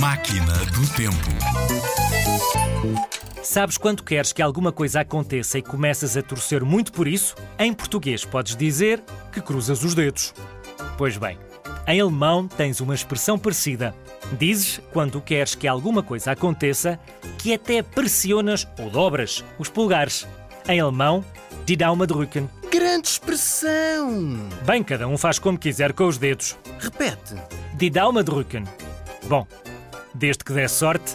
Máquina do Tempo. Sabes quando queres que alguma coisa aconteça e começas a torcer muito por isso? Em português podes dizer que cruzas os dedos. Pois bem, em alemão tens uma expressão parecida. Dizes, quando queres que alguma coisa aconteça, que até pressionas ou dobras os polegares. Em alemão, die Daumen drücken. Grande expressão! Bem, cada um faz como quiser com os dedos. Repete. Die Daumen drücken. Bom, desde que der sorte,